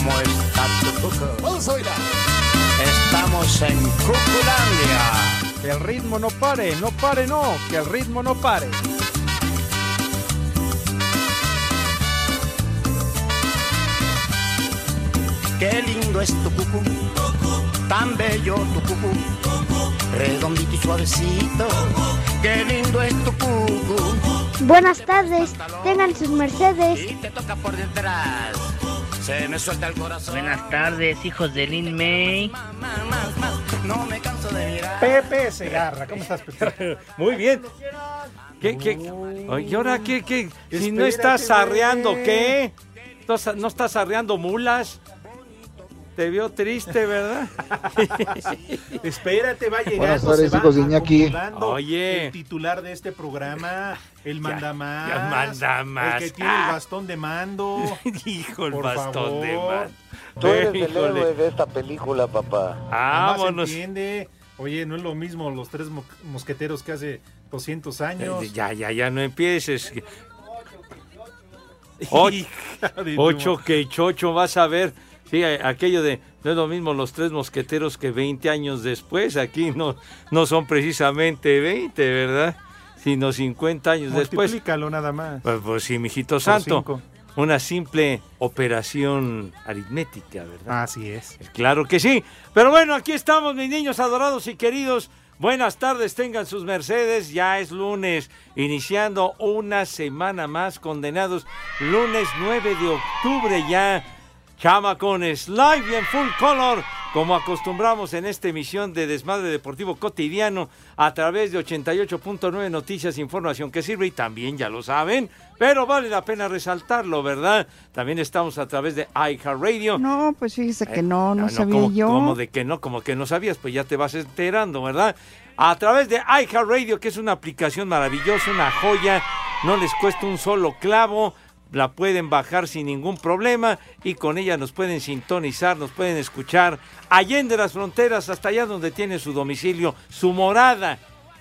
¿cómo está tu cuco? Vamos a bailar. Estamos en Cuculandia. Que el ritmo no pare, no pare, no, que el ritmo no pare. Qué lindo es tu cucú, tan bello tu cucú, redondito y suavecito. Qué lindo es tu cucú. Buenas tardes, tengan sus mercedes. Y te toca por detrás. Se me suelta el corazón. Buenas tardes, hijos de Lin May. No me canso de mirar. Pepe Segarra, ¿cómo estás, Pepe? Muy bien. ¿Qué, qué? ¿Y ahora qué? qué? Si no estás arreando. ¿qué? ¿No estás- ¿No estás arreando mulas? Te vio triste, ¿verdad? Espérate, va a llegar. Buenas tardes, hijos de Iñaki. Oye. El titular de este programa, el manda más. ya manda más. El que tiene Ah. el bastón de mando. Hijo, el Por bastón de favor. man. Tú eres el héroe de esta película, papá. Además, Vámonos. entiende. Oye, no es lo mismo los tres mo- mosqueteros que hace 200 años. Eh, Ya, ya, ya no empieces. Ocho, ocho que chocho, vas a ver. Sí, aquello de no es lo mismo los tres mosqueteros que 20 años después. Aquí no, no son precisamente 20, ¿verdad? Sino 50 años después. Multiplícalo nada más. Pues, pues sí, mijito Por santo. cinco. Una simple operación aritmética, ¿verdad? Así es. Claro que sí. Pero bueno, aquí estamos, mis niños adorados y queridos. Buenas tardes, tengan sus Mercedes. Ya es lunes, iniciando una semana más condenados. Lunes 9 de octubre ya. Chamacones, live y en full color, como acostumbramos en esta emisión de Desmadre Deportivo Cotidiano a través de 88.9 Noticias, información que sirve y también ya lo saben, pero vale la pena resaltarlo, ¿verdad? También estamos a través de iHeartRadio. No, pues fíjese que no, no, Ah, sabía como, yo. como de que no, como que no sabías, pues ya te vas enterando, ¿verdad? A través de iHeartRadio, que es una aplicación maravillosa, una joya, no les cuesta un solo clavo, la pueden bajar sin ningún problema y con ella nos pueden sintonizar, nos pueden escuchar allende las fronteras, hasta allá donde tiene su domicilio, su morada,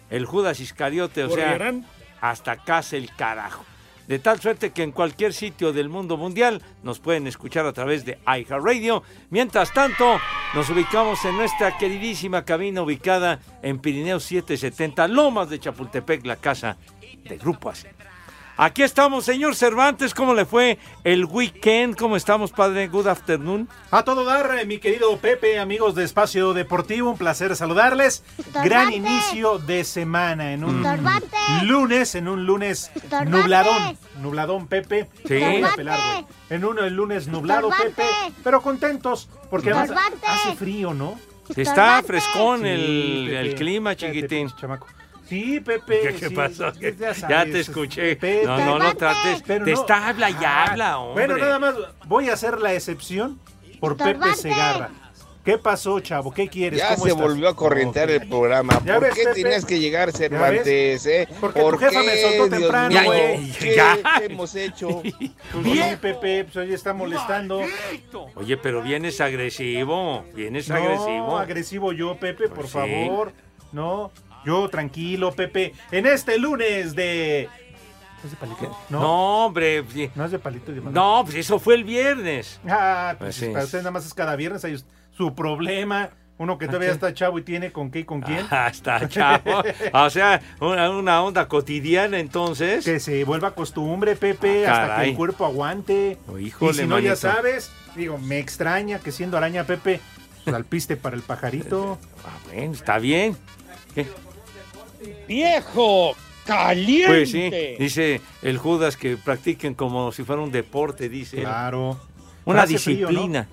el Judas Iscariote, o sea, hasta casa el carajo. De tal suerte que en cualquier sitio del mundo mundial nos pueden escuchar a través de iHeartRadio. Mientras tanto, nos ubicamos en nuestra queridísima cabina ubicada en Pirineo 770, Lomas de Chapultepec, la casa de Grupo AC. Aquí estamos, señor Cervantes. ¿Cómo le fue el weekend? ¿Cómo estamos, padre? Good afternoon. A todo dar, eh, mi querido Pepe, amigos de Espacio Deportivo, un placer saludarles. Gran inicio de semana en un lunes, en un lunes nubladón, nubladón Pepe. Sí. Pelar. En un el lunes nublado. Pepe, pero contentos porque además hace frío, ¿no? Está frescón Sí, el, Pepe. el clima, chiquitín. pinche chamaco. Sí, Pepe. ¿Qué, qué sí, pasó? ya Ya, te escuché. Pepe. no, no, no trates. Pero te no- está habla y Ah, habla, hombre. Bueno, nada más voy a hacer la excepción por Pepe. Segarra. ¿Qué pasó, chavo? ¿Qué quieres? Ya ¿Cómo se estás? volvió a correntear el programa. ¿Por ves, qué Pepe. tenías que llegar, Cervantes? Eh? Porque ¿Por tu jefa qué, me soltó Dios temprano, güey. ¿Qué Ya. hemos hecho? Pues sí, Pepe, pues hoy está molestando. Oye, pero vienes agresivo. Vienes No, agresivo. agresivo yo, Pepe, Pues por sí. favor. No, yo tranquilo, Pepe. En este lunes de... ¿No es de palito? No, No, hombre. no es de palito de. No, pues eso fue el viernes. Ah, Pues pues sí. para usted nada más es cada viernes, hay su problema. Uno que todavía está chavo y tiene con qué y con quién. Ah, está chavo. O sea, una, una onda cotidiana entonces. Que se vuelva costumbre, Pepe, Ah, hasta que el cuerpo aguante. Oh, híjole, y si no, ya sabes, digo, me extraña que siendo araña, Pepe, Alpiste para el pajarito. Ah, bueno, está bien. ¿Qué? ¡Viejo! ¡Caliente! Pues sí, dice el Judas que practiquen como si fuera un deporte, dice. él. Claro. Una Hace frío, ¿no? disciplina.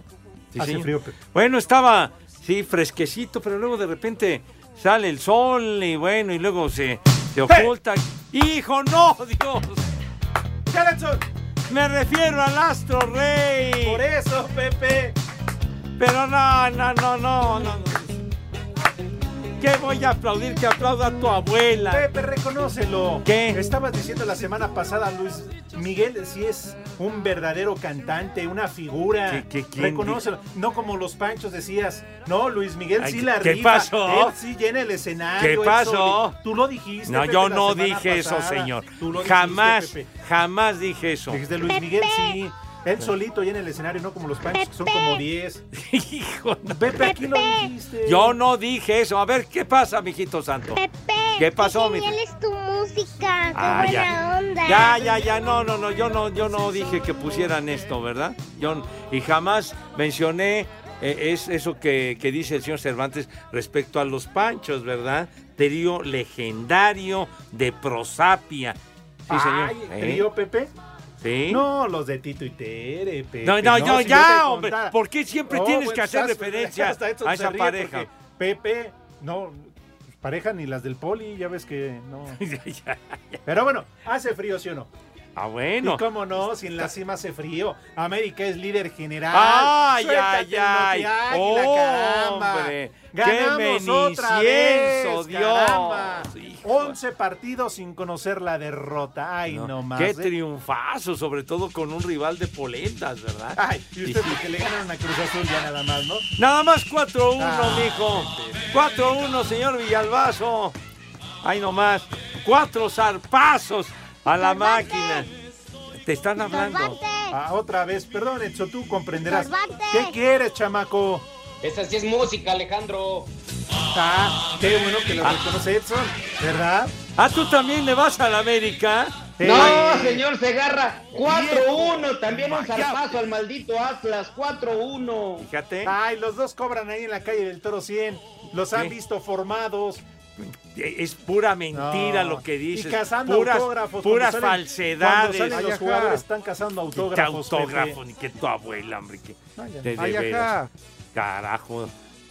Sí, Hace señor. frío, Pepe. Bueno, estaba, sí, fresquecito, pero luego de repente sale el sol y bueno, y luego se, se oculta. ¡Hijo, no, Dios! ¡Jackson! Me refiero al Astro Rey. Por eso, Pepe. Pero no, no, no, no, no. ¿Qué voy a aplaudir? Que aplauda a tu abuela. Pepe, reconócelo. ¿Qué? Estabas diciendo la semana pasada, Luis Miguel, si es un verdadero cantante, una figura. ¿Qué- qué- quién Reconócelo. No como los panchos decías. No, Luis Miguel Ay, sí la ¿qué rifa. pasó? Él sí llena el escenario. ¿Qué pasó? Tú lo dijiste. No, Pepe, yo no dije eso, señor. Tú lo dijiste, Jamás, Pepe. jamás dije eso. Dijiste Luis Miguel, sí. Él solito llena el escenario, no como los panchos, que son como 10. Hijo, no. Pepe, aquí lo dijiste. Yo no dije eso. A ver, ¿qué pasa, mijito santo? Pepe, ¿Qué pasó, mi- genial es tu música, qué Ah, buena ya. onda. Ya, ya, ya, no, no, no, yo no, yo no dije que pusieran esto, ¿verdad? Yo, y jamás mencioné eh, es eso que, que dice el señor Cervantes respecto a los panchos, ¿verdad? Trío legendario de prosapia. Sí, señor. Ay, ¿Eh? ¿trío, Pepe? Sí. No, los de Tito y Tere, Pepe. No, no, no, si ya, hombre. contara. ¿Por qué siempre tienes bueno, que hacer estás- referencia hasta Edson a esa pareja? Pepe, no, pareja ni las del poli, ya ves que no. Ya, ya. Pero bueno, hace frío, ¿sí o no? Ah, bueno. Y cómo no, si en la cima hace frío. América es líder general. ¡Ay, ay, ay! Notiáguila, caramba. ¡Hombre! ¡Qué Ganamos otra menicienso, vez, Dios! caramba. Hijo. 11 partidos sin conocer la derrota. Ay, no, más. Qué ¿eh? triunfazo, sobre todo con un rival de polentas, ¿verdad? Ay, y usted sí. porque le ganaron a Cruz Azul ya nada más, ¿no? Nada más 4-1, Ah, mijo. 4-1, señor Villalbazo. Ay, nomás. Cuatro zarpazos a la máquina. Te están hablando. Ah, otra vez, perdón, Edson, tú comprenderás. ¿Qué quieres, chamaco? Esa sí es música, Alejandro. Ah, qué bueno que lo reconoce Edson, ¿verdad? Ah, tú también le vas a la América. Eh, No, señor Segarra. 4-1. También un zarpazo al maldito Atlas. 4-1. Fíjate. Ay, los dos cobran ahí en la calle del Toro 100. Los han ¿Qué? visto formados. Es pura mentira No. lo que dices. Y cazando puras, autógrafos. puras cuando salen- falsedades. Cuando salen los Ay, jugadores están cazando Que autógrafos. autógrafo, Pepe. ni que tu abuela, hombre. Que, de, de Ay, veras. Carajo.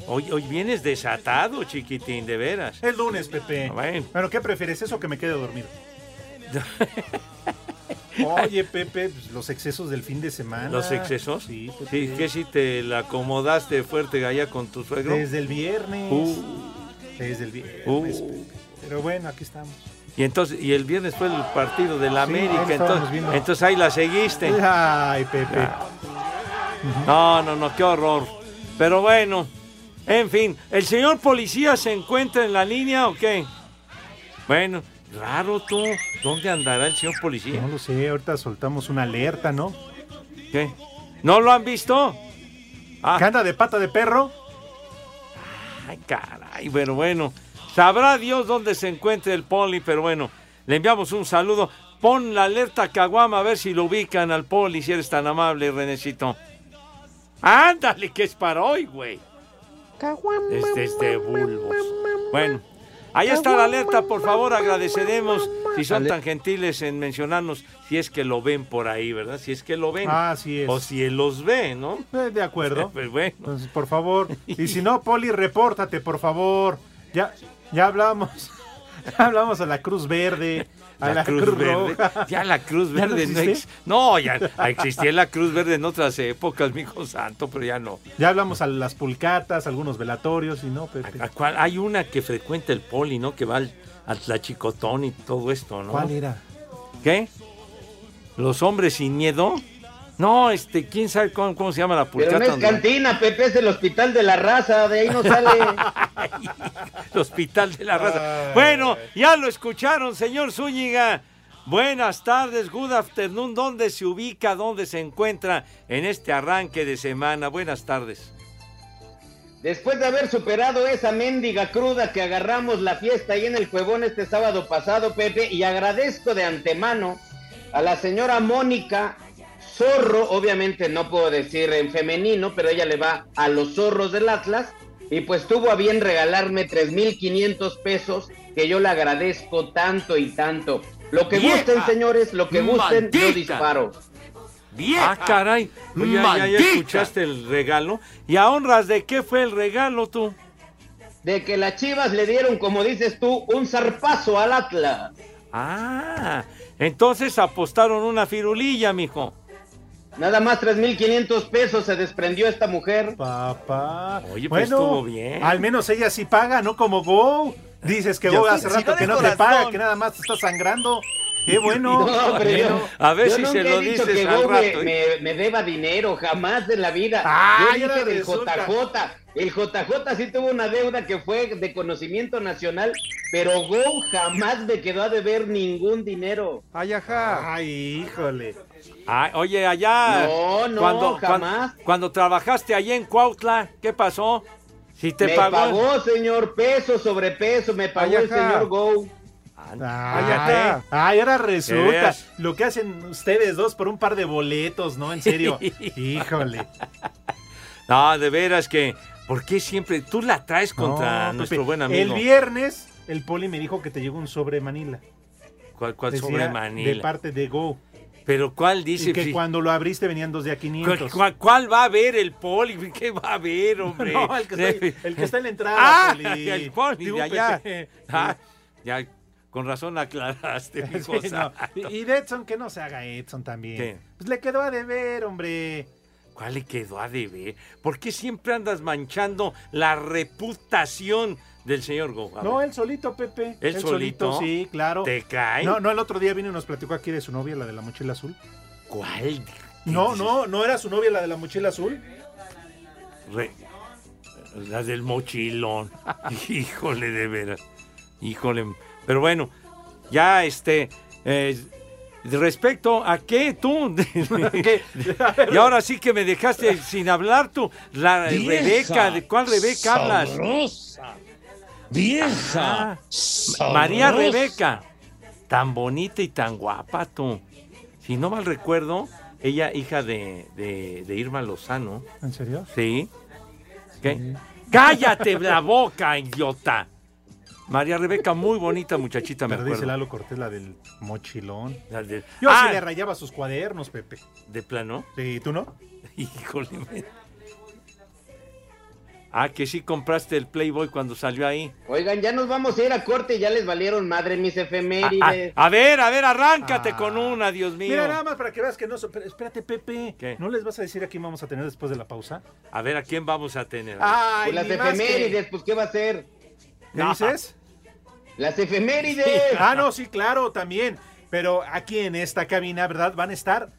Hoy, hoy vienes desatado, chiquitín, de veras. Es lunes, Pepe. Ah, bueno. Bueno, ¿qué prefieres? ¿Eso o que me quede dormido? Oye, Pepe, pues, los excesos del fin de semana. ¿Los excesos? Sí, Pepe. Sí, ¿Qué si te la acomodaste fuerte allá con tu suegro? Desde el viernes. Uh. Desde el viernes, Uh. Pero bueno, aquí estamos. Y entonces, y el viernes fue el partido de la Sí, América, entonces, viendo. entonces ahí la seguiste. Ay, Pepe. No, no, no, qué horror. Pero bueno, en fin, ¿el señor policía se encuentra en la línea o qué? Bueno, raro tú. ¿Dónde andará el señor policía? No lo sé, ahorita soltamos una alerta, ¿no? ¿Qué? ¿No lo han visto? Ah, ¿Que anda de pata de perro? Ay, caray, pero bueno. Sabrá Dios dónde se encuentra el poli, pero bueno, le enviamos un saludo. Pon la alerta Caguama a ver si lo ubican al poli, si eres tan amable, Renecito. Ándale, que es para hoy, güey. Este es de bulbos. Bueno, ahí está la alerta, por favor, agradeceremos si son tan gentiles en mencionarnos si es que lo ven por ahí, ¿verdad? Si es que lo ven. Ah, así es. O si él los ve, ¿no? Eh, de acuerdo. Pues bueno. Entonces, por favor. Y si no, Poli, repórtate, por favor. Ya, ya hablamos. Hablamos a la Cruz Verde, a la, Cruz, Verde. Roja. Ya la Cruz ¿Ya no Verde no, existe? ex- no, ya existía la Cruz Verde en otras épocas, mi hijo santo, pero ya no. Ya hablamos a las pulcatas, algunos velatorios y no, Pepe. ¿A cuál? Hay una que frecuenta el poli, ¿no? Que va al, al Tlachicotón y todo esto, ¿no? ¿Cuál era? ¿Qué? ¿Los hombres sin miedo? No, este, ¿quién sabe cómo, cómo se llama la Pero pulcata? no es cantina, Pepe, es el hospital de la raza. De ahí no sale. el hospital de la raza. Ay. Bueno, ya lo escucharon, señor Zúñiga. Buenas tardes, good afternoon. ¿Dónde se ubica, dónde se encuentra en este arranque de semana? Buenas tardes. Después de haber superado esa mendiga cruda que agarramos la fiesta ahí en el Cuevón este sábado pasado, Pepe, y agradezco de antemano a la señora Mónica, zorro, obviamente no puedo decir en femenino, pero ella le va a los zorros del Atlas y pues tuvo a bien regalarme 3.500 pesos que yo le agradezco tanto y tanto. Lo que ¡Vieja! gusten, señores, lo que gusten, yo ¡Maldita! disparo. Ah, caray. Oye, ya, ya ¡Maldita! escuchaste el regalo. ¿Y a honras de qué fue el regalo tú? De que las chivas le dieron, como dices tú, un zarpazo al Atlas. Ah, entonces apostaron una firulilla, mijo. Nada más 3.500 pesos se desprendió esta mujer. Papá. Oye, pues bueno, estuvo bien. al menos ella sí paga, no como Go. Dices que Go hace si rato no de que no te paga, que nada más te está sangrando. Qué bueno. No, pero yo, A ver yo si se lo dices que al Go me, rato, ¿eh? me- me deba dinero, jamás en la vida. Ah, yo dije del resulta. JJ. El JJ sí tuvo una deuda que fue de conocimiento nacional, pero Go jamás me quedó a deber ningún dinero. Ay, ajá. Ay, híjole. Ah, oye, allá. No, no, cuando, jamás. Cuando, cuando trabajaste allá en Cuautla, ¿qué pasó? Si te me pagó. pagó, señor, peso sobre peso, me pagó el señor Go. Ay, ajá. ay, ahora resulta lo que hacen ustedes dos por un par de boletos, ¿no? En serio. Híjole. No, de veras que. ¿Por qué siempre tú la traes contra No, nuestro Pepe, buen amigo? El viernes, el poli me dijo que te llegó un sobre Manila. ¿Cuál, cuál Decía, sobre Manila? De parte de Go. Pero ¿cuál dice? Y que cuando lo abriste venían dos de a ¿Cuál, 500. cuál- cuál va a ver el poli? ¿Qué va a ver, hombre? No, el que está, el que está en la entrada, Ah, Poli. el poli de allá. Ah, ya, con razón aclaraste, mi Sí, cosa. no. Y y de Edson, que no se haga Edson también. ¿Qué? Pues le quedó a deber, hombre. ¿Cuál le quedó a deber? ¿Por qué siempre andas manchando la reputación del señor? A No, él solito, Pepe. ¿Él solito? Sí, claro. ¿Te cae? No, no, el otro día vino y nos platicó aquí de su novia, la de la mochila azul. ¿Cuál? No, no, no era su novia la de la mochila azul. Re- la del mochilón. Híjole, de veras. Híjole. Pero bueno, ya este. eh, respecto a qué tú. y ahora sí que me dejaste sin hablar tú. La Rebeca, ¿de cuál Rebeca hablas? sabrosa, Vieja. María. Rebeca. Tan bonita y tan guapa tú. Si no mal recuerdo, ella hija de, de- de Irma Lozano. ¿En serio? Sí. ¿Qué? ¡Cállate la boca, idiota! María Rebeca, muy bonita muchachita, me Pero dice acuerdo. Lalo Cortés la del mochilón. La de- Yo Ah, sí le rayaba sus cuadernos, Pepe. ¿De plano? ¿Y tú no? Híjole. me- Ah, que sí compraste el Playboy cuando salió ahí. Oigan, ya nos vamos a ir a corte, ya les valieron madre mis Ah, efemérides. ah, a ver, a ver, arráncate con una, Dios mío. Mira, nada más para que veas que no... so- pero Espérate, Pepe. ¿Qué? ¿No les vas a decir a quién vamos a tener después de la pausa? A ver, ¿a quién vamos a tener? Ay, Pues las ni más que- efemérides, pues ¿qué va a ser? ¿Qué dices? Las efemérides. Ah, no, sí, claro, también. Pero aquí en esta cabina, ¿verdad? Van a estar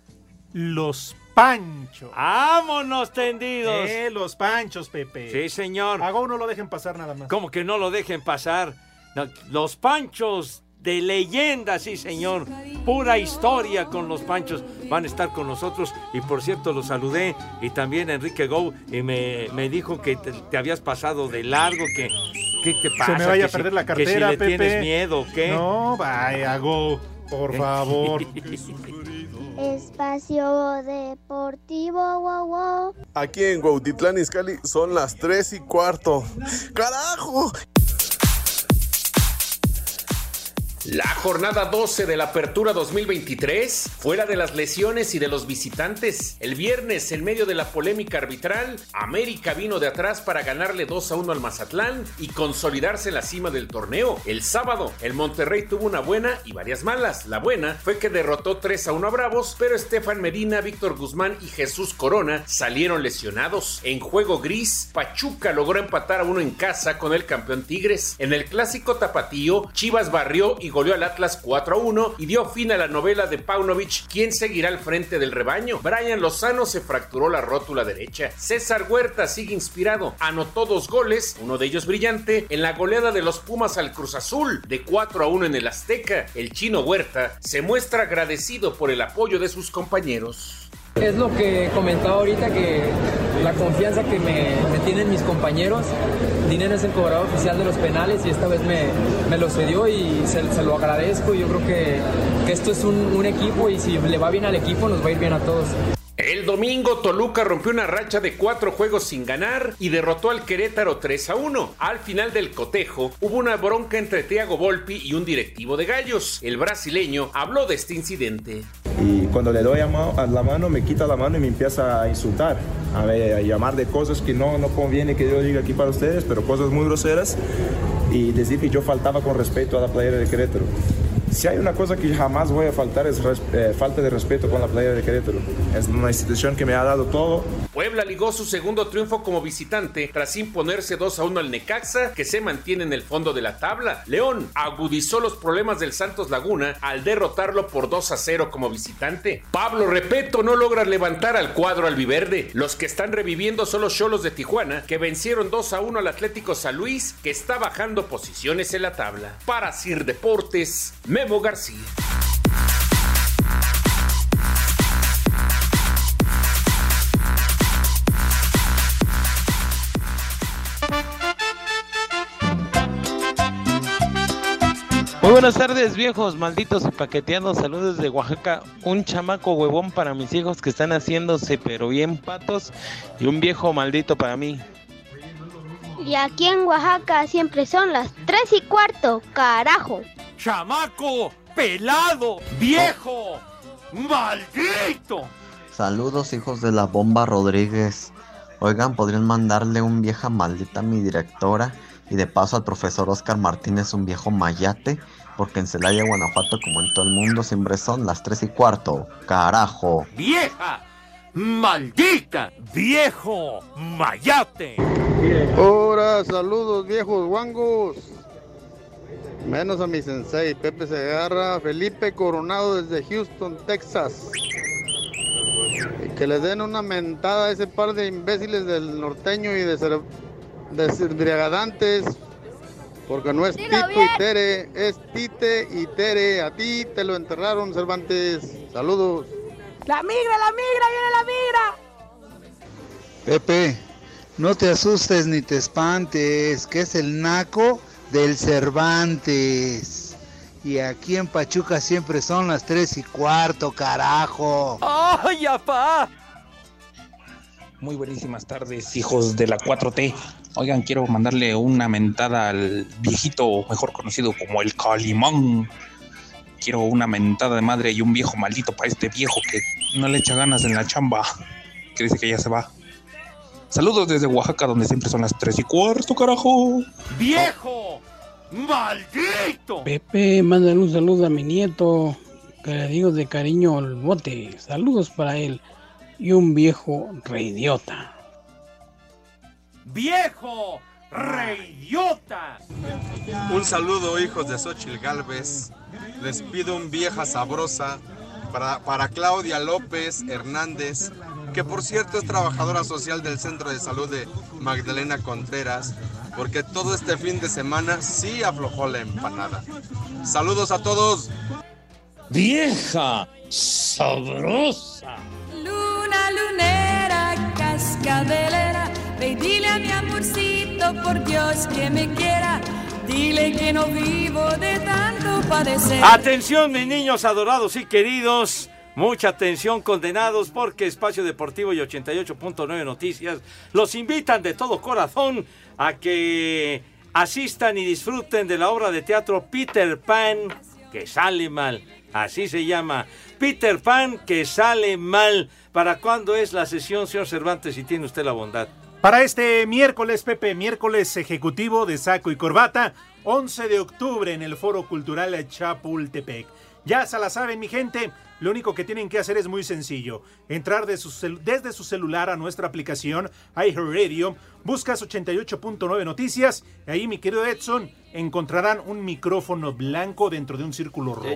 los Panchos. ¡Vámonos tendidos! Eh, los Panchos, Pepe. Sí, señor. A Go no lo dejen pasar nada más. ¿Cómo que no lo dejen pasar? No, Los panchos de leyenda, sí, señor. Pura historia con los panchos. Van a estar con nosotros. Y por cierto, los saludé. Y también Enrique Go. Y me, me dijo que te, te habías pasado de largo. Que, ¿Qué te pasa? Se me vaya Que a si- perder la que cartera, si le Pepe. tienes miedo, ¿o ¿qué? No, vaya, Go, por favor. Espacio Deportivo, wow, wow. Aquí en Cuautitlán Izcalli son las 3 y cuarto. ¡Carajo! La jornada 12 de la Apertura 2023 fue la de las lesiones y de los visitantes. El viernes, en medio de la polémica arbitral, América vino de atrás para ganarle 2 a 1 al Mazatlán y consolidarse en la cima del torneo. El sábado, el Monterrey tuvo una buena y varias malas. La buena fue que derrotó 3 a 1 a Bravos, pero Estefan Medina, Víctor Guzmán y Jesús Corona salieron lesionados. En juego gris, Pachuca logró empatar a uno en casa con el campeón Tigres. En el clásico tapatío, Chivas barrió y goleó al Atlas 4 a 1 y dio fin a la novela de Paunovic, quien seguirá al frente del rebaño. Brian Lozano se fracturó la rótula derecha. César Huerta sigue inspirado. Anotó dos goles, uno de ellos brillante, en la goleada de los Pumas al Cruz Azul de 4 a 1 en el Azteca. El chino Huerta se muestra agradecido por el apoyo de sus compañeros. Es lo que comentaba ahorita, que la confianza que me, me tienen mis compañeros. Dinero es el cobrador oficial de los penales y esta vez me, me lo cedió y se, se lo agradezco. Yo creo que, que esto es un, un equipo y si le va bien al equipo nos va a ir bien a todos. El domingo Toluca rompió una racha de cuatro juegos sin ganar y derrotó al Querétaro 3 a 1. Al final del cotejo hubo una bronca entre Thiago Volpi y un directivo de Gallos. El brasileño habló de este incidente. Y cuando le doy la mano me quita la mano y me empieza a insultar, a llamar de cosas que no, no conviene que yo diga aquí para ustedes, pero cosas muy groseras y decir que yo faltaba con respeto a la playera de Querétaro. Si hay una cosa que jamás voy a faltar es eh, falta de respeto con la playera de Querétaro. Es una institución que me ha dado todo. Puebla ligó su segundo triunfo como visitante tras imponerse 2 a 1 al Necaxa, que se mantiene en el fondo de la tabla. León agudizó los problemas del Santos Laguna al derrotarlo por 2 a 0 como visitante. Pablo Repeto no logra levantar al cuadro albiverde. Los que están reviviendo son los Cholos de Tijuana, que vencieron 2 a 1 al Atlético San Luis, que está bajando posiciones en la tabla. Para Sir Deportes, Memo García. Muy buenas tardes, viejos malditos y paqueteados. Saludos de Oaxaca. Un chamaco huevón para mis hijos que están haciéndose pero bien patos y un viejo maldito para mí. Y aquí en Oaxaca siempre son las 3 y cuarto, carajo. ¡Chamaco! ¡Pelado! ¡Viejo! ¡Maldito! Saludos hijos de la bomba Rodríguez. Oigan, podrían mandarle un vieja maldita a mi directora y de paso al profesor Oscar Martínez un viejo mayate, porque en Celaya, Guanajuato, como en todo el mundo, siempre son las 3 y cuarto. Carajo. ¡Vieja! ¡Maldita! ¡Viejo! ¡Mayate! Hola, saludos viejos guangos. Menos a mi sensei, Pepe Segarra, Felipe Coronado desde Houston, Texas. Y que le den una mentada a ese par de imbéciles del norteño y de, cer- de embriagadantes. Porque no es Tito y Tere, es Tite y Tere. A ti te lo enterraron, Cervantes. Saludos. La migra, la migra, viene la migra. Pepe, no te asustes ni te espantes, que es el naco del Cervantes. Y aquí en Pachuca siempre son las tres y cuarto, carajo. ¡Ay, apá! Muy buenísimas tardes, hijos de la 4T. Oigan, quiero mandarle una mentada al viejito, mejor conocido como el Calimán. Quiero una mentada de madre y un viejo maldito para este viejo que no le echa ganas en la chamba, que dice que ya se va. Saludos desde Oaxaca, donde siempre son las 3 y cuarto, carajo. ¡Viejo! ¡Maldito! Pepe, mándale un saludo a mi nieto, que le digo de cariño al bote. Saludos para él. Y un viejo reidiota. ¡Viejo! ¡Reyota! Un saludo, hijos de Xochil Galvez. Les pido un vieja sabrosa para, para Claudia López Hernández, que por cierto es trabajadora social del Centro de Salud de Magdalena Contreras, porque todo este fin de semana sí aflojó la empanada. Saludos a todos. Vieja sabrosa. Luna lunera, cascabelera, ve y dile a mi amorcito, por Dios que me quiera, dile que no vivo de tanto padecer. Atención, mis niños adorados y queridos. Mucha atención, condenados, porque Espacio Deportivo y 88.9 Noticias los invitan de todo corazón a que asistan y disfruten de la obra de teatro Peter Pan, que sale mal. Así se llama. Peter Pan, que sale mal. ¿Para cuándo es la sesión, señor Cervantes, si tiene usted la bondad? Para este miércoles, Pepe, miércoles ejecutivo de saco y corbata, 11 de octubre en el Foro Cultural Chapultepec. Ya se la saben, mi gente. Lo único que tienen que hacer es muy sencillo. Entrar de su cel- desde su celular a nuestra aplicación iHeartRadio, buscas 88.9 Noticias, y ahí, mi querido Edson, encontrarán un micrófono blanco dentro de un círculo rojo.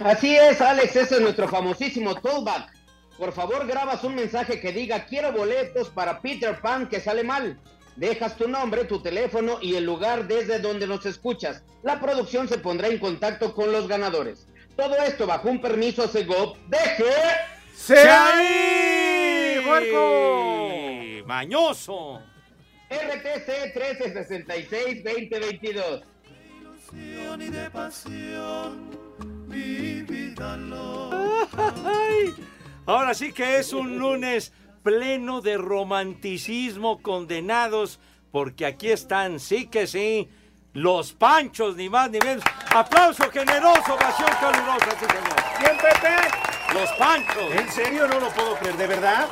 Así es, Alex, ese es nuestro famosísimo tollback. Por favor, grabas un mensaje que diga quiero boletos para Peter Pan que sale mal. Dejas tu nombre, tu teléfono y el lugar desde donde nos escuchas. La producción se pondrá en contacto con los ganadores. Todo esto bajo un permiso Segov. ¡Deje! ¡Se ahí! ¡Puerco! ¡Mañoso! RTC 1366-2022. y de pasión, Ay, Ahora sí que es un lunes pleno de romanticismo condenados, porque aquí están, sí que sí, los panchos, ni más ni menos. Aplauso generoso, ovación calurosa, sí señor. ¿Quién, Pepe? Los panchos. ¿En serio no lo puedo creer? ¿De verdad?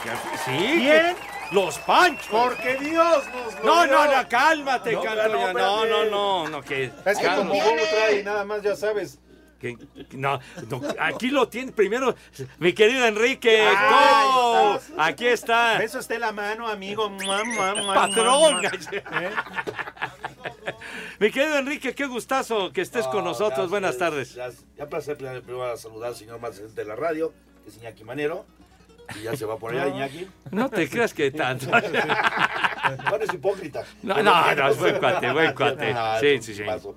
Sí. ¿Quién? Los panchos. Porque Dios nos lo No, dio. no, no, cálmate, No, canto. no, no, no, no, no, que. Es que como Goku trae nada más, ya sabes. Que- no, no, aquí lo tiene primero mi querido Enrique. Ahí ¡Go! estás. Aquí está. Beso esté la mano, amigo. Patrón. ¿Eh? Mi querido Enrique, qué gustazo que estés con nosotros. Buenas tardes. Ya, ya placer primero a saludar al señor más de la radio, que es Iñaki Manero. Y ya se va por allá, No. Iñaki. No te creas que tanto. Bueno, es hipócrita. No, no, no, es buen cuate, buen cuate. Ah, Sí, es un sí, sí. tipazo.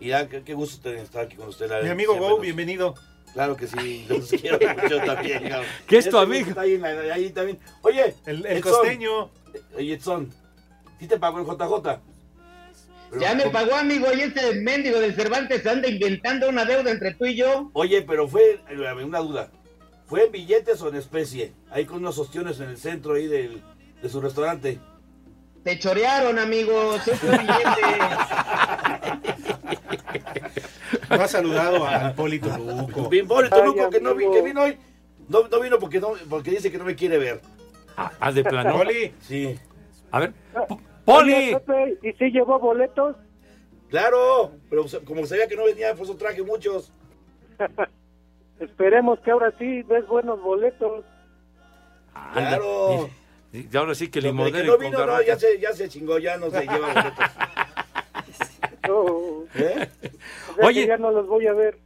Y ya, qué, qué gusto tener- estar aquí con usted. la- Mi amigo siempre Go, nos- bienvenido. Claro que sí, los quiero mucho también. ¿Qué es tu amigo? está ahí, también. Oye, El, el Edson, costeño. Oye, Edson, ¿sí te pagó el JJ? Pero- Ya me pagó, amigo, y este mendigo del Cervantes anda inventando una deuda entre tú y yo. Oye, pero fue, una duda, ¿fue en billetes o en especie? Ahí con unos ostiones en el centro ahí del, de su restaurante. Te chorearon, amigo. Sí fue billete. No ha saludado al Polito Luco. Bien, pobre Toluco, que, no, vi- que vino hoy. No, no vino porque, no, porque dice que no me quiere ver. Ah, de plano. Poli. Sí. A ver. Poli. Oye, ¿y si llevó boletos? Claro, pero como sabía que no venía, por eso traje muchos. Esperemos que ahora sí des buenos boletos. Claro. Y y ahora sí que y no con no, ya se, ya se chingó, ya no se lleva boletos. ¿Eh? o sea Oye. que ya no los voy a ver.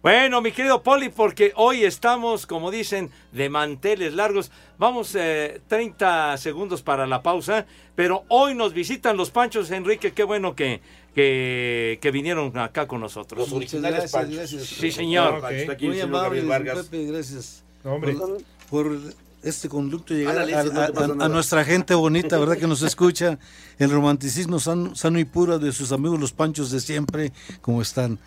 Bueno, mi querido Poli, porque hoy estamos, como dicen, de manteles largos. Vamos, eh, 30 segundos para la pausa, pero hoy nos visitan los Panchos, Enrique, qué bueno que, que, que vinieron acá con nosotros. Los originales gracias, Panchos. gracias. Sí, señor. Está aquí Muy amable, Vargas. Pepe, gracias. Hombre. Por, por este conducto llegar a, a- nuestra gente bonita, ¿verdad? Que nos escucha. El romanticismo sano, sano y puro de sus amigos los panchos de siempre, como están.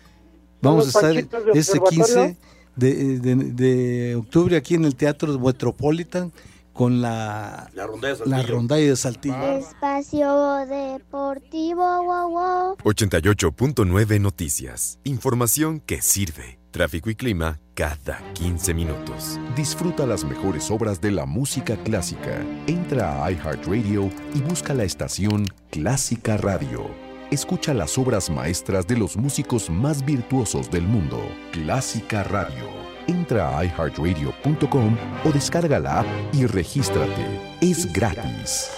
Vamos a estar este observatorio. 15 de, de- de octubre aquí en el Teatro Metropolitan con la, La de Saltillo. rondalla de Saltillo. Espacio Deportivo, wow, wow. 88.9 Noticias. Información que sirve. Tráfico y clima cada 15 minutos. Disfruta las mejores obras de la música clásica. Entra a iHeartRadio y busca la estación Clásica Radio. Escucha las obras maestras de los músicos más virtuosos del mundo. Clásica Radio. Entra a iHeartRadio.com o descarga la app y regístrate. Es gratis.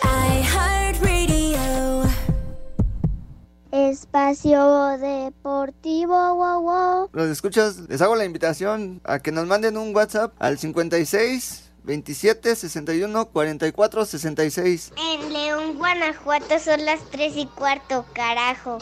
Espacio Deportivo, wow, wow. Los escuchas, les hago la invitación a que nos manden un WhatsApp al 56 27 61 44 66. En León, Guanajuato son las 3 y cuarto, carajo.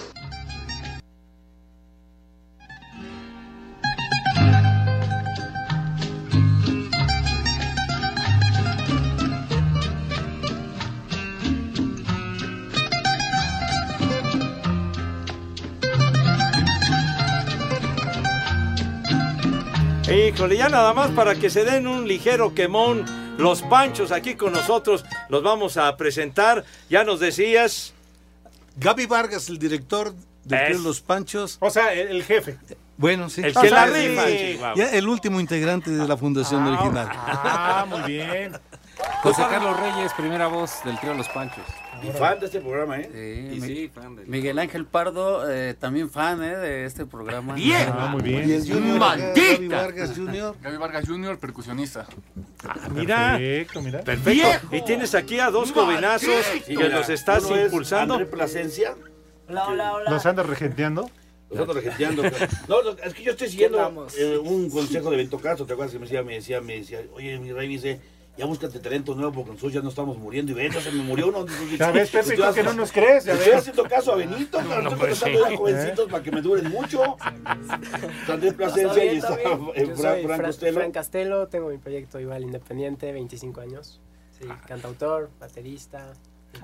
Híjole, ya nada más para que se den un ligero quemón. Los Panchos aquí con nosotros los vamos a presentar. Ya nos decías. Gaby Vargas, el director de Es- Los Panchos. O sea, el, el jefe. Bueno, sí. El que la Ah, sí, rifa, sí. Chihuahua. Ya el último integrante de la fundación original. Ah, muy bien. José Carlos Reyes, primera voz del trío Los Panchos. Y fan de este programa, ¿eh? Sí, Y Mi- sí, Miguel Ángel Pardo, eh, también fan eh, de este programa. Bien. Ah, muy bien. Y el Junior, ¡Maldita! Gaby Vargas Jr. Gaby Vargas Jr., percusionista. Ah, mira. Perfecto, mira. Perfecto. Y tienes aquí a dos jovenazos que los estás uno es impulsando. André Plasencia. ¿Los andas regenteando? No, no, es que yo estoy siguiendo eh, un consejo de Bento Castro, ¿te acuerdas que me decía, me decía, me decía, oye, mi rey, me dice, ya búscate talento nuevo porque nosotros ya no estamos muriendo y ven, ya se me murió uno. Ya ves, Pepe, tú que no nos crees, ya ves. haciendo caso a Benito, pero no, estoy contratando sí. ya jovencitos para que me duren mucho. Andrés Plasencia y está eh, Fran, soy Fran Fran, Costello. Fran Castelo, tengo mi proyecto igual independiente, 25 años. Sí, cantautor, baterista.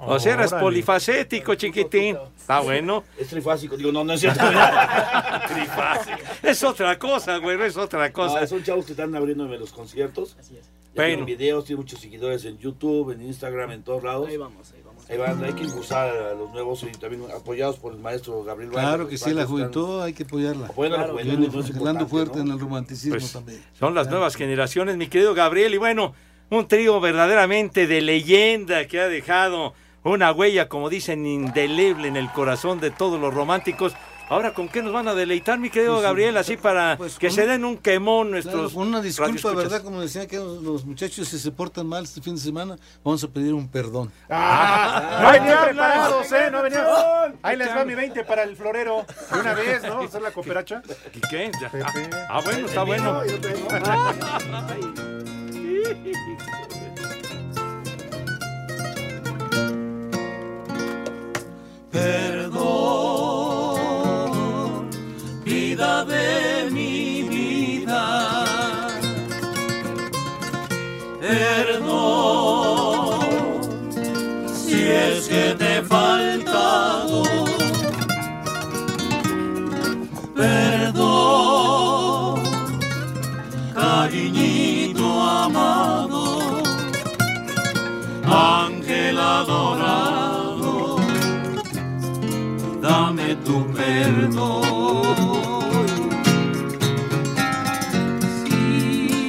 O sea, eres Órale. polifacético, chiquitín. Está bueno. Es trifásico, digo, no, no es cierto. Trifásico. Es otra cosa, güey, es otra cosa. No, son chavos que están abriéndome los conciertos. Así es. Tienen videos, tienen muchos seguidores en YouTube, en Instagram, en todos lados. Ahí vamos, ahí vamos. Ahí van, hay que impulsar a los nuevos y también apoyados por el maestro Gabriel Claro que sí, la juventud hay que apoyarla. Apoyando a la Claro, juventud, fuerte ¿no? en el romanticismo Pues, también. Son las nuevas generaciones, mi querido Gabriel. Y bueno, un trío verdaderamente de leyenda que ha dejado una huella, como dicen, indeleble en el corazón de todos los románticos. Ahora, ¿con qué nos van a deleitar, mi querido Pues, Gabriel? Así para que con- se den un quemón Claro, nuestros. con una disculpa. ¿verdad? Como decían que los los muchachos si se portan mal este fin de semana, vamos a pedir un perdón. Ah, no venían preparados, ¿eh? No venían. Ahí les va mi 20 para el florero. De una vez, ¿no? Hacer la cooperacha. ¿Y qué? Ya. Ah, bueno, está bueno. Perdón, faltado. Perdón, cariñito amado, ángel adorado dame tu perdón.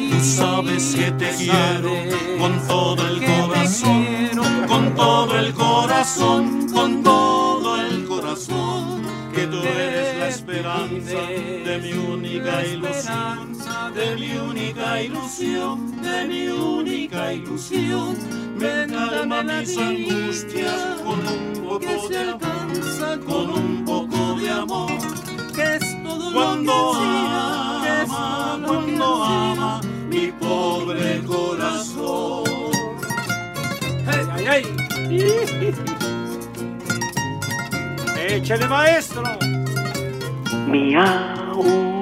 Tú sabes que te quiero con todo el corazón, todo el corazón, con todo el corazón, que tú eres la esperanza de mi única ilusión, de mi única ilusión, de mi única ilusión. Me calma mis angustias con un poco de amor, con un poco de amor, que es todo cuando ama, cuando ama mi pobre corazón. ¡Ay, ay, ¡Échale, maestro! Miau.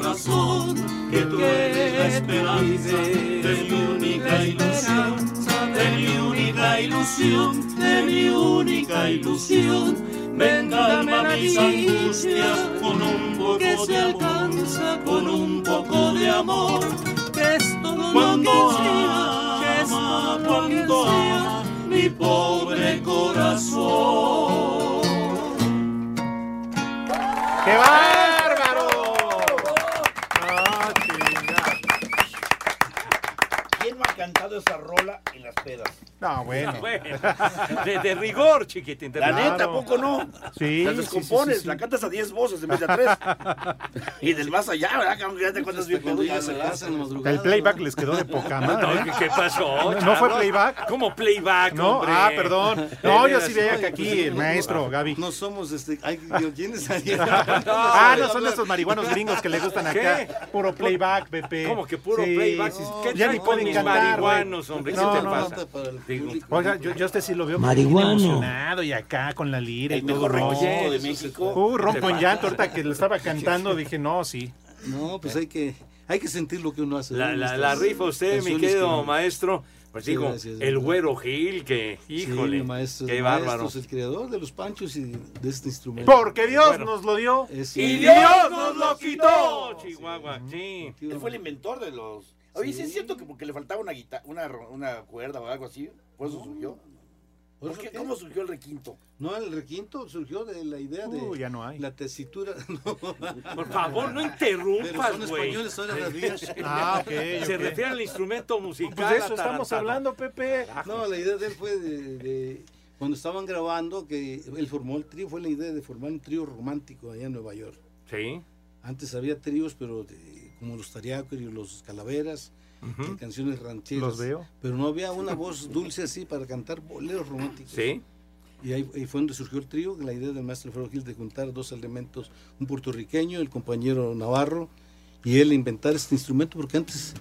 Corazón, que tú eres la esperanza de mi única ilusión, de mi única ilusión, de mi única ilusión. Ven, calma mis angustias con un poco de amor, con un poco de amor, que es todo cuando lo que ama, que es todo cuando ama mi pobre corazón. ¡Qué bárbaro! ¿Quién no ha cantado esa rola en las pedas? No, bueno. De, de rigor, chiquitín. de La rigor. neta, ¿a poco no? Sí, La descompones, sí, sí, sí. la cantas a 10 voces en vez de a 3. y del más allá, ¿verdad? cabrón? Ya te cuentas bien ¿verdad? El playback les quedó de poca madre. No, ¿qué- ¿Qué pasó? ¿No, no fue playback? ¿Cómo playback? No, hombre? ah, perdón. No, yo sí veía que aquí el no, maestro, no, Gaby. No somos, este, ¿quiénes ahí? ah, no son estos marihuanos gringos que le gustan acá. Puro playback, Pepe. ¿Cómo que puro playback? sí, sí. ¿Qué ya ni pueden cantar. Marihuanos, hombre? ¿Qué No, te no, pasa? no. Oiga, yo, yo este sí lo veo Marihuano. emocionado y acá con la lira y El todo. mejor no. ronco de México. Uh, llanto. Ahorita que le estaba cantando dije, no, sí. No, pues hay que, hay que sentir lo que uno hace. La, la, la rifa usted, mi querido que- maestro. Pues Sí, digo, gracias, el güero Gil, que, Sí, híjole, mi maestro, qué bárbaro. maestro es el creador de los panchos y de este instrumento. Porque Dios Bueno. nos lo dio. ¡Y Dios nos lo quitó! Chihuahua, sí. Él fue el inventor de los. Oye, ¿sí es cierto que porque le faltaba una guitarra, una, una cuerda o algo así? ¿Por eso surgió? ¿Por ¿Por qué? qué? ¿Cómo surgió el requinto? No, el requinto surgió de la idea de Uh, ya no hay. la tesitura. no. Por favor, no Pero interrumpas, son güey. españoles, son. Ah, ok, Se ok. refiere al instrumento musical. Pues de eso estamos hablando, Pepe. No, la idea de él fue de, de- cuando estaban grabando que él formó el trío, fue la idea de formar un trío romántico allá en Nueva York. Sí. Antes había tríos, pero de- como los Tariacos y los Calaveras, canciones rancheras. Los veo. Pero no había una voz dulce así para cantar boleros románticos. Sí. Y ahí, ahí fue donde surgió el trío, la idea del maestro Alfredo Gil de juntar dos elementos, un puertorriqueño, el compañero Navarro, y él inventar este instrumento, porque antes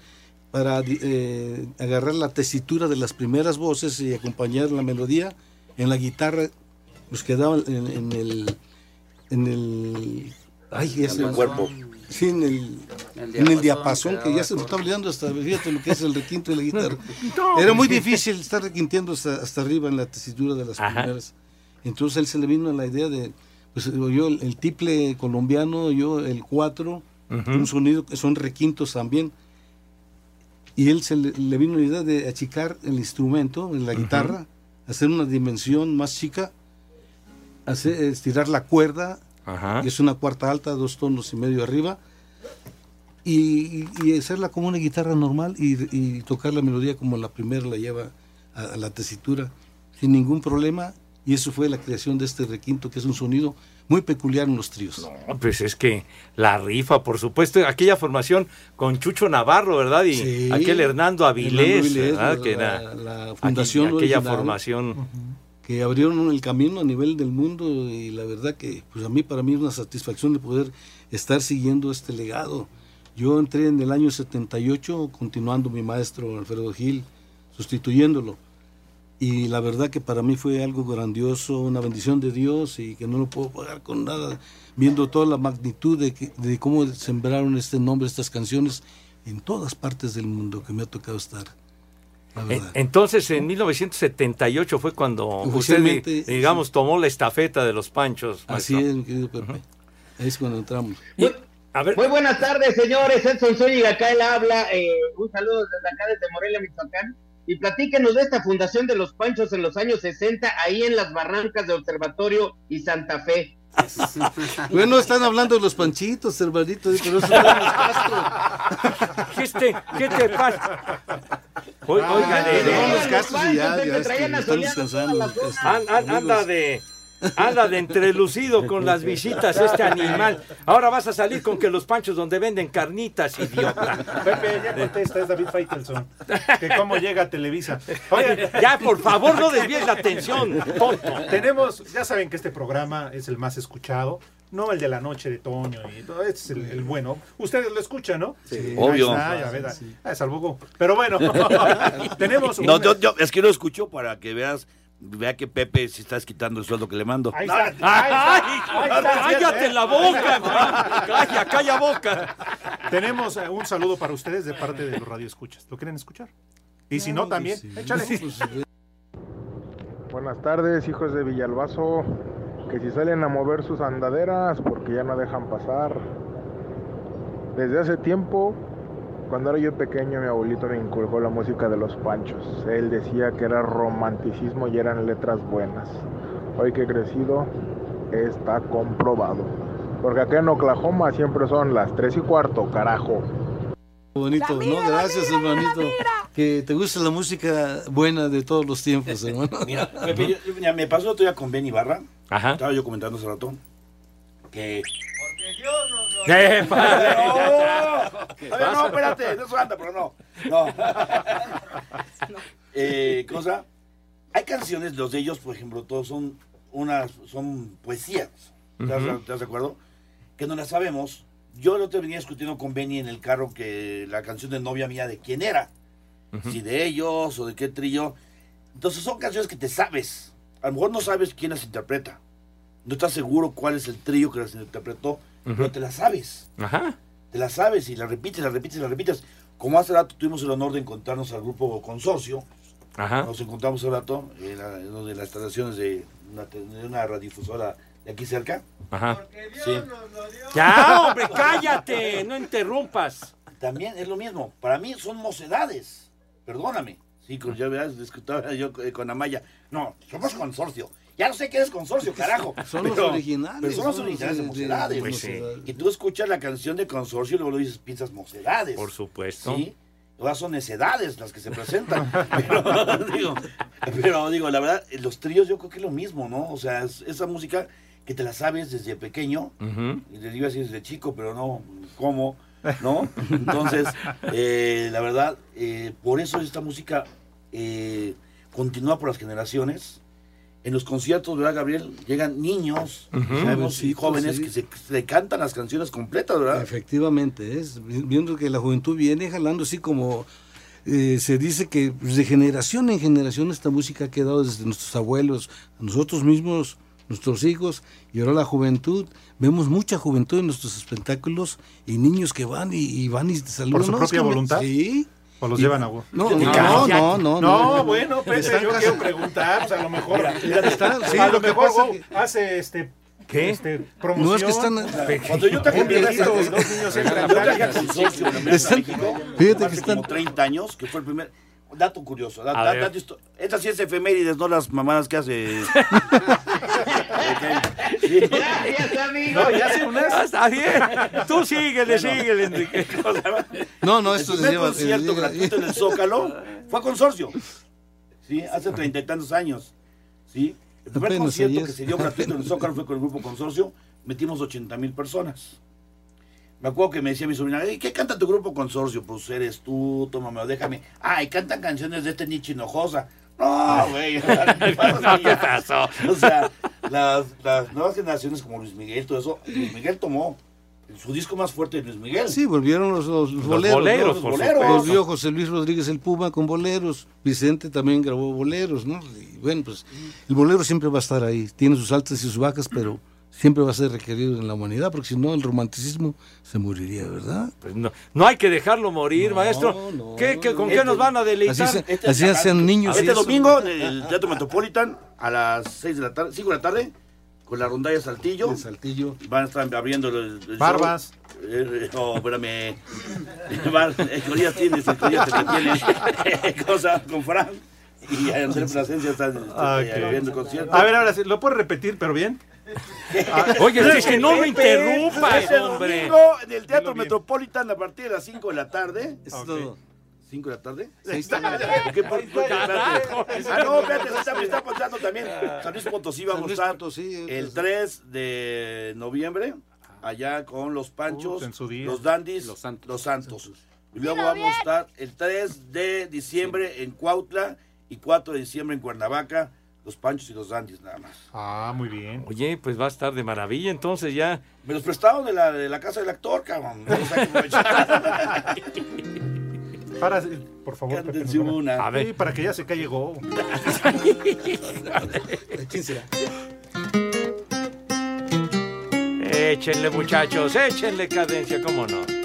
para eh, agarrar la tesitura de las primeras voces y acompañar la melodía en la guitarra, nos quedaba en, en el en el ay, ya se- En el cuerpo. Sí, en el, El en el diapasón diapasón, que ya se me está olvidando hasta, fíjate lo que es el requinto y la guitarra. Era muy difícil estar requinteando hasta, hasta arriba en la tesitura de las Ajá. primeras. Entonces él se le vino la idea de, pues yo el, el tiple colombiano, yo el cuatro, Ujú. un sonido que son requintos también. Y él se le, le vino la idea de achicar el instrumento, en la guitarra, hacer una dimensión más chica, hacer, estirar la cuerda, Ajá. es una cuarta alta, dos tonos y medio arriba, y, y hacerla como una guitarra normal y, y tocar la melodía como la primera la lleva a, a la tesitura, sin ningún problema. Y eso fue la creación de este requinto, que es un sonido muy peculiar en los tríos. No, pues es que la rifa, por supuesto, aquella formación con Chucho Navarro, ¿verdad? Y Sí. aquel Hernando Avilés, Hernando Avilés, ¿verdad? la- que era la- la fundación aqu- aquella formación. Que abrieron el camino a nivel del mundo y la verdad que pues a mí para mí es una satisfacción de poder estar siguiendo este legado. Yo entré en el año 78 continuando mi maestro Alfredo Gil, sustituyéndolo. Y la verdad que para mí fue algo grandioso, una bendición de Dios y que no lo puedo pagar con nada, viendo toda la magnitud de, cómo sembraron este nombre, estas canciones en todas partes del mundo que me ha tocado estar. Entonces, en 1978 fue cuando usted, digamos, tomó la estafeta de los panchos. Así maestro. es, mi querido Pepe. Ahí es cuando entramos. A ver, Muy buenas tardes, señores. Edson Zúñiga acá él habla. eh, un saludo desde acá, desde Morelia, Michoacán. Y platíquenos de esta fundación de los Panchos en los años 60, ahí en las barrancas de Observatorio y Santa Fe. Bueno, están hablando de los panchitos, hermanito, pero eso no es Castro. ¿Qué, este- qué te pasa? Oi- Ah, no, de- los Castros y ya, ya traían este, a están descansando. anda amigos. de anda de entrelucido con las visitas este animal. Ahora vas a salir con que los panchos donde venden carnitas, idiota. Pepe, ya contesta, es David Faitelson. Que cómo llega a Televisa. Oye, Ya, por favor, no desvíes la atención, tonto. tenemos, ya saben que este programa es el más escuchado. No el de la noche de Toño y todo, este es el, el bueno. Ustedes lo escuchan, ¿no? Sí. Obvio. Ahí está, ya ves, ah, go. Pero bueno, tenemos No, un- yo, yo- es que lo escucho para que veas, vea que Pepe si estás quitando el sueldo que le mando. Ahí está, ahí ¡Ay, está, ahí está, cállate ¿eh? la boca! ¡Calla, calla boca! Tenemos eh, un saludo para ustedes de parte de los radioescuchas. ¿Lo quieren escuchar? Y si no, también, échale. Buenas tardes, hijos de Villalbazo. Que si salen a mover sus andaderas porque ya no dejan pasar. Desde hace tiempo, cuando era yo pequeño, mi abuelito me inculcó la música de los panchos. Él decía que era romanticismo y eran letras buenas. Hoy que he crecido, está comprobado. Porque acá en Oklahoma siempre son las 3 y cuarto, carajo. Bonito, ¿no? Gracias, hermanito. Que te gusta la música buena de todos los tiempos, hermano. Mira, mira, me pasó el otro día con Benny Barra. Ajá. Estaba yo comentando hace rato que. Eh, padre. No, A ver, no, espérate, no eso anda, pero no. No. Eh, cosa, hay canciones, los de ellos, por ejemplo, todos son unas, son poesías. ¿Estás, estás de acuerdo? Que no las sabemos. Yo lo te venía discutiendo con Benny en el carro que la canción de novia mía de quién era. Si de ellos o de qué trillo. Entonces son canciones que te sabes. A lo mejor no sabes quién las interpreta. No estás seguro cuál es el trillo que las interpretó, pero te las sabes. Ajá. Te las sabes y las repites, las repites, las repites. Como hace rato tuvimos el honor de encontrarnos al grupo Consorcio. Ajá. Nos encontramos hace rato en, la- en una de las instalaciones de una, de una radiodifusora de aquí cerca. Ajá. Sí. Ya, hombre, cállate, no interrumpas. también es lo mismo. Para mí son mocedades. Perdóname. Sí, con, ya verás, discutaba yo eh, con Amaya. No, somos consorcio. Ya no sé qué es consorcio, carajo. Son los Pero- originales, Pero son los originales de, de- de- mocedades. de Pues sí. Y tú escuchas la canción de consorcio y luego dices, piensas mocedades. Por supuesto. Sí. Ahora son necedades las que se presentan. pero, digo, pero digo, la verdad, los tríos yo creo que es lo mismo, ¿no? O sea, es esa música que te la sabes desde pequeño, y te iba a decir desde chico, pero no, ¿cómo? ¿No? Entonces, eh, la verdad, eh, por eso esta música eh, continúa por las generaciones. En los conciertos, ¿verdad, Gabriel? Llegan niños, sabemos, y jóvenes sí. que se, se cantan las canciones completas, ¿verdad? Efectivamente, es vi- viendo que la juventud viene jalando así como eh, se dice que de generación en generación esta música ha quedado desde nuestros abuelos, nosotros mismos, nuestros hijos y ahora la juventud. Vemos mucha juventud en nuestros espectáculos y niños que van y, y van y saludan. ¿Por su propia voluntad? Sí. ¿O los Y- llevan a No, No, no, no, no, no, No, no. bueno, Pepe, yo quiero preguntar, pues a lo mejor. Mira, mira, está- sí, a lo lo que mejor hace este. ¿Qué? Este, promoción. No es que están- Cuando yo traje Un mi viejito resta- de dos niños yo entran traje a al- consorcio de América Están- México, fíjate que hace están- como 30 años, que fue el primer... Dato curioso, da- da- dato histo- Esta sí es efemérides, no las mamadas que hace... Gracias, amigo. No, ya hace unas. Ah, está bien. Tú síguele, síguele, Enrique. No, no, esto se primer lleva. concierto gratuito en el Zócalo fue a consorcio. Sí, hace treinta y tantos años. Sí. El primer Apenas concierto que se dio gratuito en el Zócalo fue con el grupo Consorcio. Metimos 80 mil personas. Me acuerdo que me decía mi sobrina, "Ey, ¿qué canta tu grupo Consorcio? Pues eres tú, tómame o déjame. Ay, cantan canciones de este Nietzsche Hinojosa. No, güey. ¿qué pasó? O sea, las, las nuevas generaciones como Luis Miguel, todo eso, Luis Miguel tomó su disco más fuerte de Luis Miguel. Sí, volvieron los, los, Los boleros. ¿no? boleros, Los por boleros. Volvió José Luis Rodríguez el Puma con boleros. Vicente también grabó boleros, ¿no? Y bueno, pues el bolero siempre va a estar ahí. Tiene sus altas y sus bajas, pero siempre va a ser requerido en la humanidad, porque si no, el romanticismo se moriría, ¿verdad? Pues no, no hay que dejarlo morir, maestro. no, ¿Qué, qué- ¿Con Este- qué nos van a deleitar? Así se- Este Así hacen niños. y Este domingo en el Teatro Metropolitan a las 6 de la tarde, 5 de la tarde, con la rondalla Saltillo. De Saltillo. Van a estar abriendo el, el Barbas. show. Eh, no, espérame. Bar- eh, tienes, el Colías te tienes. Cosa con Fran. Y Andrés Plasencia está Ah, eh, ok. abriendo el concierto. A ver, ahora sí, ¿lo puedes repetir, pero bien? Oye, es que no lo interrumpas, hombre. domingo en el Teatro. Metropolitan a partir de las 5 de la tarde. Es todo. ¿5 de la tarde? Ahí está. ¿Por qué? ¿Por. Ah, no, espérate, se está, me está pasando también. San Luis Potosí va a Potosí, el es- 3 de noviembre, allá con los Panchos, los Dandis, Los Santos. los Santos. Y luego vamos a estar el 3 de diciembre en Cuautla y 4 de diciembre en Cuernavaca, los Panchos y los Dandis nada más. Ah, muy bien. Oye, pues va a estar de maravilla, entonces ya. Me los prestaron de la, de la casa del actor, cabrón. Para, por favor, Pepe, una. A ver. Sí, para que ya se calle Go. ¿Quién será? Échenle, muchachos, échenle cadencia, cómo no.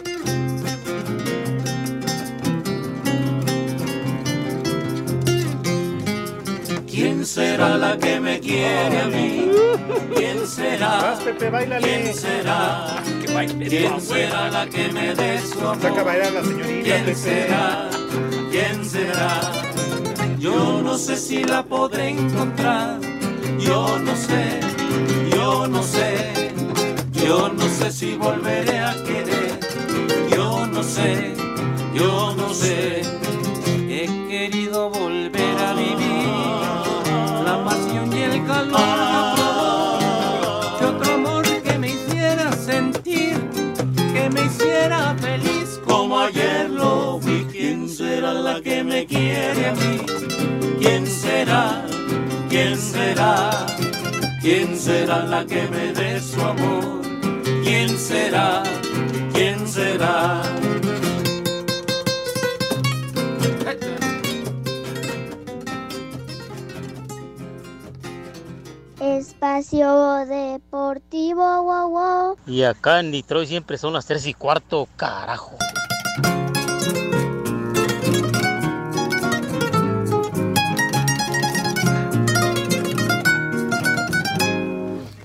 ¿Quién será la que me quiere a mí? ¿Quién será? ¿Quién será? ¿Quién será la que me dé su Saca amor? bailar la señorita, ¿Quién será? ¿Quién será? Yo no sé si la podré encontrar. Yo no sé, yo no sé. Yo no sé si volveré me quiere a mí? ¿Quién será? ¿Quién será? ¿Quién será la que me dé su amor? ¿Quién será? ¿Quién será? Espacio Deportivo, wow, wow. Y acá en Detroit siempre son las 3 y cuarto, carajo.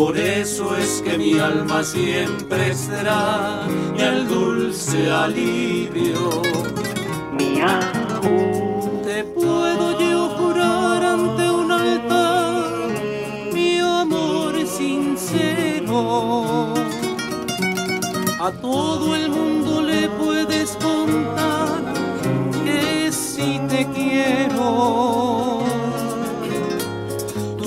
Por eso es que mi alma siempre será el dulce alivio. Te puedo yo jurar ante un altar mi amor sincero. A todo el mundo le puedes contar que si te quiero.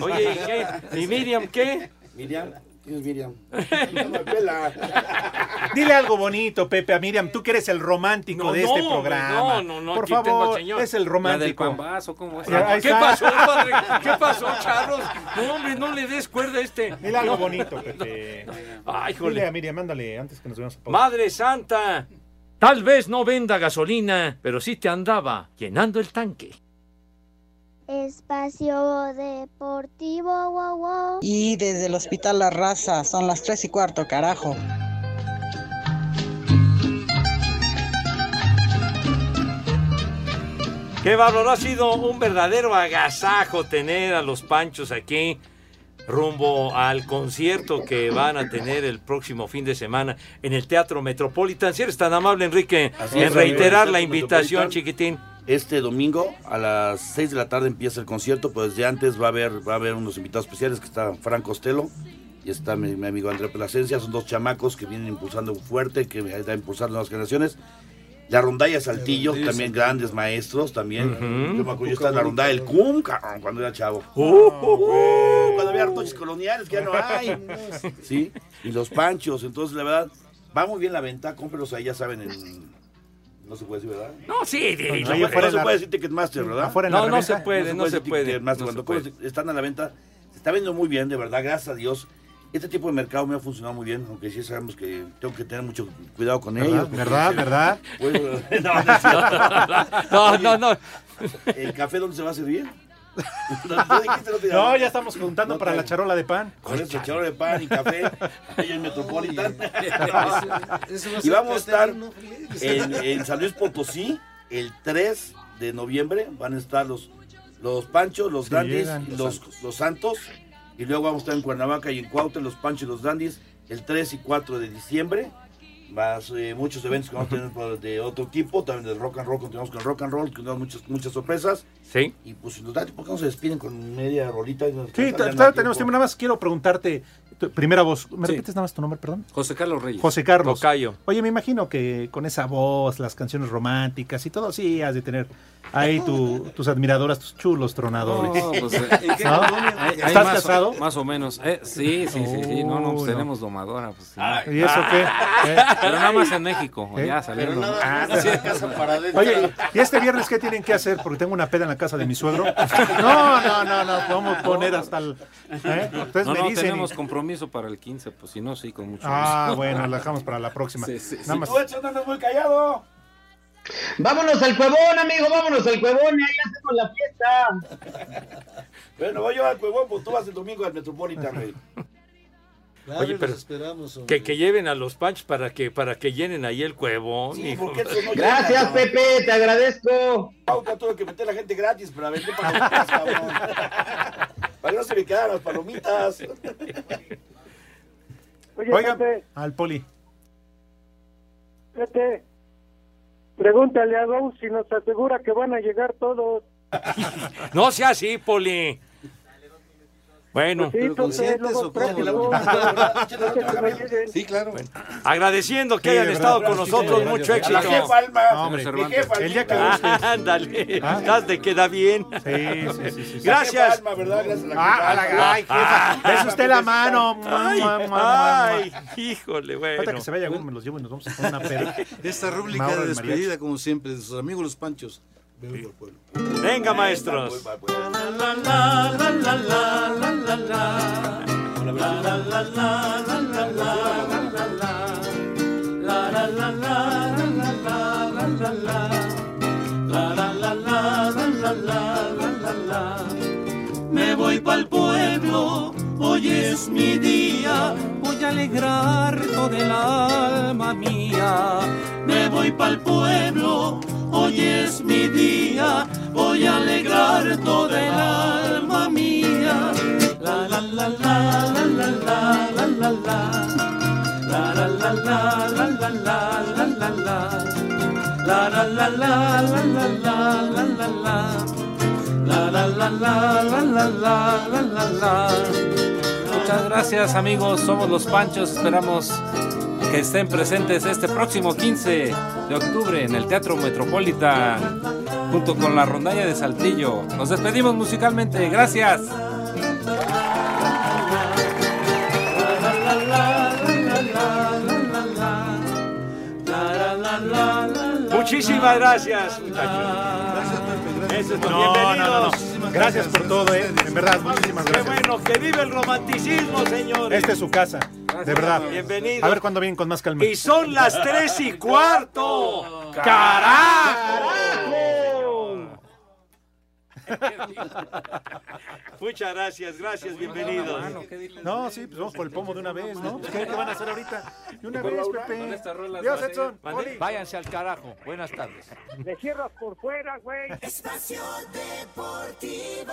Oye, ¿y qué? ¿Y Miriam qué? Miriam, ¿quién es Miriam? No me pela. Dile algo bonito, Pepe, a Miriam, tú que eres el romántico No, de este no, programa. no, no, no, Por favor, señor. es el La del romántico. pambazo, ¿cómo es? ¿Qué pasó, padre? ¿Qué pasó, Charlos? No, hombre, no le des cuerda a este. Dile algo bonito, Pepe. Ay, Dile a jole. Miriam, mándale antes que nos veamos a. Madre Santa, tal vez no venda gasolina, pero sí te andaba llenando el tanque. Espacio Deportivo, wow, wow. Y desde el Hospital La Raza, son las tres y cuarto, carajo. Qué bárbaro, ha sido un verdadero agasajo tener a los Panchos aquí rumbo al concierto que van a tener el próximo fin de semana en el Teatro Metropolitan. Si eres tan amable, Enrique, Así en es, reiterar amigo, la invitación, chiquitín. Este domingo a las 6 de la tarde empieza el concierto, pues desde antes va a haber va a haber unos invitados especiales que está Frank Costello y está mi, mi amigo André Plasencia, son dos chamacos que vienen impulsando fuerte, que están impulsando nuevas generaciones. La rondalla Saltillo, también grandes maestros también. Ujú. Yo me acuerdo, yo estaba en la rondalla del CUM, cuando era chavo. Uh, uh, Uh, cuando había artoches coloniales, que ya no hay. Sí, y los panchos, entonces la verdad, va muy bien la venta, cómprelos ahí, ya saben, en... No se puede decir, ¿verdad? No, sí, No, no, se puede decir Ticketmaster, ¿verdad? Afuera en la No, no se puede, no se puede. Ticketmaster. no se Cuando están a la venta, se está vendiendo muy bien, de verdad, gracias a Dios. Este tipo de mercado me ha funcionado muy bien, aunque sí sabemos que tengo que tener mucho cuidado con ellos. ¿Verdad? ¿Verdad? Pues, no, no no, no. ¿El café dónde se va a servir? ¿No, ya estamos juntando No, para la charola de pan. Con el charola de pan y café, ahí en Metropolitan. Eso y vamos a estar en, en San Luis Potosí el 3 de noviembre. Van a estar los, los Panchos, los Sí, Dandis, llegan. y los, los Santos. Y luego vamos a estar en Cuernavaca y en Cuautla, los Panchos y los Dandis, el 3 y 4 de diciembre. Más eh, muchos eventos que vamos a tener por- de otro tipo, también del rock and roll, continuamos con el rock and roll, que tenemos muchas, muchas sorpresas. Sí. Y pues si nos da, ¿por qué no se despiden con media rolita? Y nos Sí, todavía tenemos tiempo. Nada más quiero preguntarte, tu primera voz. ¿Me Sí. repites nada más tu nombre, perdón? José Carlos Reyes. José Carlos. Tocayo. Oye, me imagino que con esa voz, las canciones románticas y todo, sí, has de tener ahí tu- tus admiradoras, tus chulos tronadores. No, pues, eh, ¿en qué ¿No? colonia? Hay- hay ¿Estás más, casado? Más o menos. Eh, sí, sí, sí, sí. No, no, pues no. tenemos domadora. Pues, sí. ¿Y eso qué? ¿Eh? Pero nada más en México, ¿Eh? ya nada Ah, sí. Oye, ¿y este viernes qué tienen que hacer? Porque tengo una peda en la casa de mi suegro. No, no, no, no, vamos a poner hasta el... ¿eh? Entonces no, me no, dicen... y- tenemos compromiso para el 15, pues si no, sí, con mucho Ah, gusto. bueno, la dejamos para la próxima. Sí, sí, Nada sí. más. Tú, andas muy callado. Vámonos al cuevón, amigo, vámonos al cuevón, ahí hacemos la fiesta. Bueno, voy yo al Cuevón, pues tú vas el domingo al Metropolitan, güey. Claro, Oye, los pero esperamos, Que, que lleven a los Panchos para que, para que llenen ahí el cuevón. Sí, no Gracias. Pepe, te agradezco. Pauta tuve que meter a la gente gratis para vender palomitas, cabrón. Para que no se me quedaran las palomitas. Oye, Oigan, Pepe, al poli. Pepe, pregúntale a Gou si nos asegura que van a llegar todos. No sea así, Poli. Bueno, Pues sí, entonces, luego tráfico. Sí, claro. agradeciendo que Sí, hayan estado con nosotros, mucho A éxito. la jefa Alma. No, El día que. Ándale, ¿Ah? estás de queda bien. Sí, sí, sí, sí, sí. Gracias. Alma, ¿verdad? Gracias a Ah, a la ay, jefa. Besa usted la mano. Ay, ay, híjole, bueno. que se vaya me los llevo y nos vamos a poner una peda. Esta rúbrica de despedida, como siempre, de sus amigos los panchos. Por pueblo. Venga, maestros. Me voy pa'l pueblo, hoy es mi día, voy a alegrar toda el alma mía. Me voy pa'l pueblo, hoy es mi día, voy a alegrar toda el alma mía. La la la la la la la la la la. La la la la la la la la la la. La la la la la la la la la la. La la la. Muchas gracias amigos, somos los Panchos, esperamos que estén presentes este próximo 15 de octubre en el Teatro Metropolitan junto con la rondalla de Saltillo. Nos despedimos musicalmente, gracias. Muchísimas gracias, muchachos. Eso es todo. No, no, no, Bienvenidos. no. Gracias por todo, eh. En verdad, muchísimas Qué gracias. bueno, que vive el romanticismo, señores. Esta es su casa, de verdad. Bienvenido. A ver cuándo vienen con más calma. Y son las tres y cuarto. ¡Carajo! Muchas gracias, gracias, bienvenidos. No, sí, pues vamos por el pomo de una vez, ¿no? ¿Qué, qué van a hacer ahorita? De una vez, Pepe. Dios, Edson. Váyanse al carajo. Buenas tardes. Le cierras por fuera, güey. Espacio Deportivo.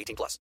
18 plus.